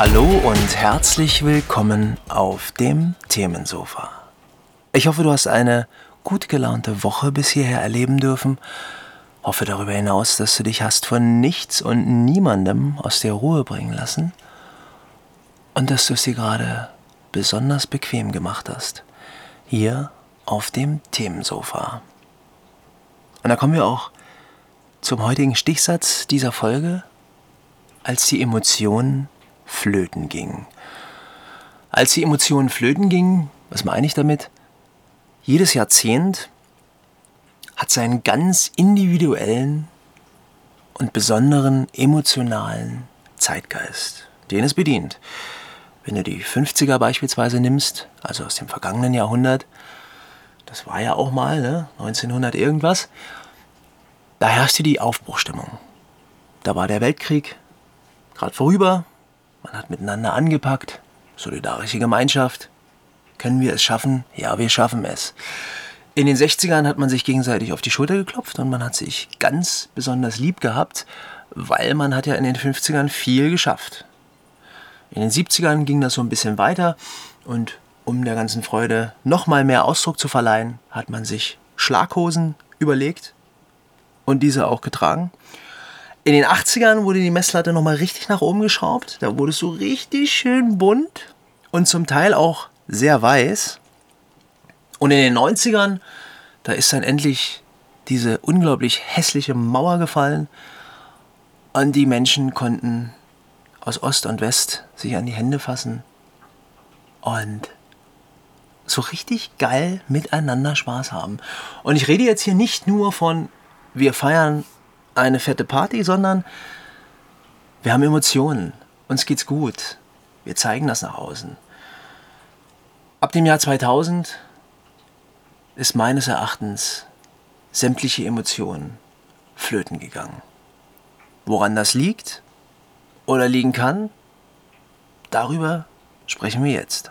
Hallo und herzlich willkommen auf dem Themensofa. Ich hoffe, du hast eine gut gelaunte Woche bis hierher erleben dürfen. Hoffe darüber hinaus, dass du dich hast von nichts und niemandem aus der Ruhe bringen lassen und dass du es dir gerade besonders bequem gemacht hast. Hier auf dem Themensofa. Und da kommen wir auch zum heutigen Stichsatz dieser Folge, als die Emotionen flöten ging. Als die Emotionen flöten gingen, was meine ich damit? Jedes Jahrzehnt hat seinen ganz individuellen und besonderen emotionalen Zeitgeist, den es bedient. Wenn du die 50er beispielsweise nimmst, also aus dem vergangenen Jahrhundert, das war ja auch mal, ne, 1900 irgendwas, da herrschte die Aufbruchstimmung. Da war der Weltkrieg gerade vorüber, man hat miteinander angepackt, solidarische Gemeinschaft. Können wir es schaffen? Ja, wir schaffen es. In den 60ern hat man sich gegenseitig auf die Schulter geklopft und man hat sich ganz besonders lieb gehabt, weil man hat ja in den 50ern viel geschafft. In den 70ern ging das so ein bisschen weiter und um der ganzen Freude nochmal mehr Ausdruck zu verleihen, hat man sich Schlaghosen überlegt und diese auch getragen. In den 80ern wurde die Messlatte nochmal richtig nach oben geschraubt. Da wurde es so richtig schön bunt und zum Teil auch sehr weiß. Und in den 90ern, da ist dann endlich diese unglaublich hässliche Mauer gefallen und die Menschen konnten aus Ost und West sich an die Hände fassen und so richtig geil miteinander Spaß haben. Und ich rede jetzt hier nicht nur von, wir feiern eine fette Party, sondern wir haben Emotionen. Uns geht's gut. Wir zeigen das nach außen. Ab dem Jahr 2000 ist meines Erachtens sämtliche Emotionen flöten gegangen. Woran das liegt oder liegen kann, darüber sprechen wir jetzt.